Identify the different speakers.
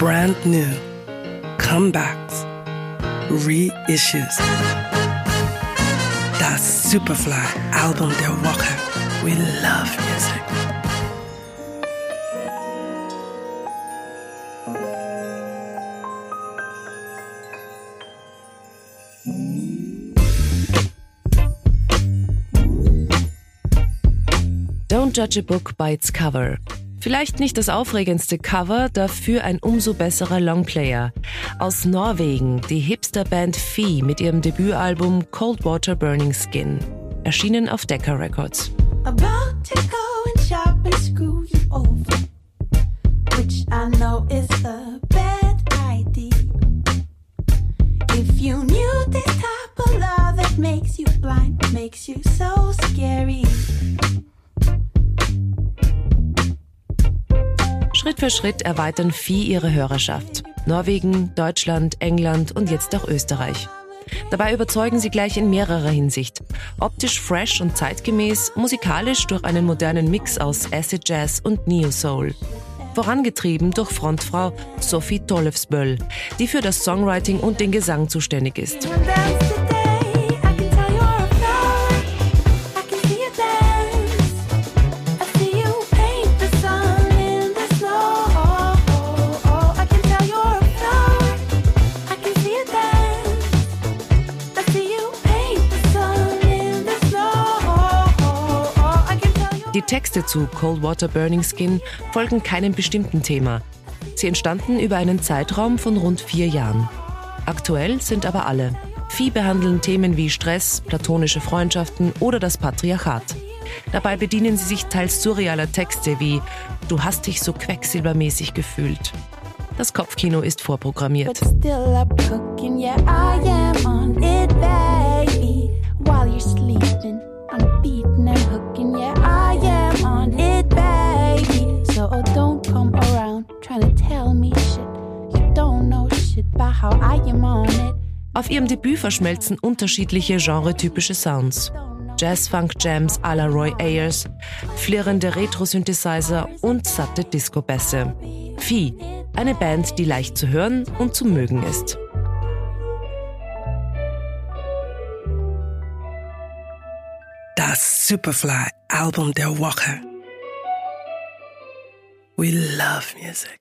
Speaker 1: brand new, comebacks, reissues. Das Superfly-Album der Woche. We love music.
Speaker 2: Don't judge a book by its cover. Vielleicht nicht das aufregendste Cover, dafür ein umso besserer Longplayer. Aus Norwegen die Hipster-Band Fee mit ihrem Debütalbum Cold Water Burning Skin. Erschienen auf Decca Records.
Speaker 3: If you knew this type of love that makes you blind, makes you so scary.
Speaker 2: Für Schritt erweitern Vieh ihre Hörerschaft. Norwegen, Deutschland, England und jetzt auch Österreich. Dabei überzeugen sie gleich in mehrerer Hinsicht. Optisch fresh und zeitgemäß, musikalisch durch einen modernen Mix aus Acid Jazz und Neo Soul. Vorangetrieben durch Frontfrau Sophie Tollefsböll, die für das Songwriting und den Gesang zuständig ist. Die Texte zu Cold Water Burning Skin folgen keinem bestimmten Thema. Sie entstanden über einen Zeitraum von rund vier Jahren. Aktuell sind aber alle. Vieh behandeln Themen wie Stress, platonische Freundschaften oder das Patriarchat. Dabei bedienen sie sich teils surrealer Texte wie Du hast dich so quecksilbermäßig gefühlt. Das Kopfkino ist vorprogrammiert.
Speaker 3: Cooking, yeah, it, baby. So don't come around trying to tell me shit. You don't know shit about how I am on it.
Speaker 2: Auf ihrem Debüt verschmelzen unterschiedliche genretypische Sounds. Jazz-Funk-Jams à la Roy Ayers, flirrende Retro-Synthesizer und satte Disco-Bässe. Vieh, eine Band, die leicht zu hören und zu mögen ist.
Speaker 1: Das Superfly-Album der Woche. We love music.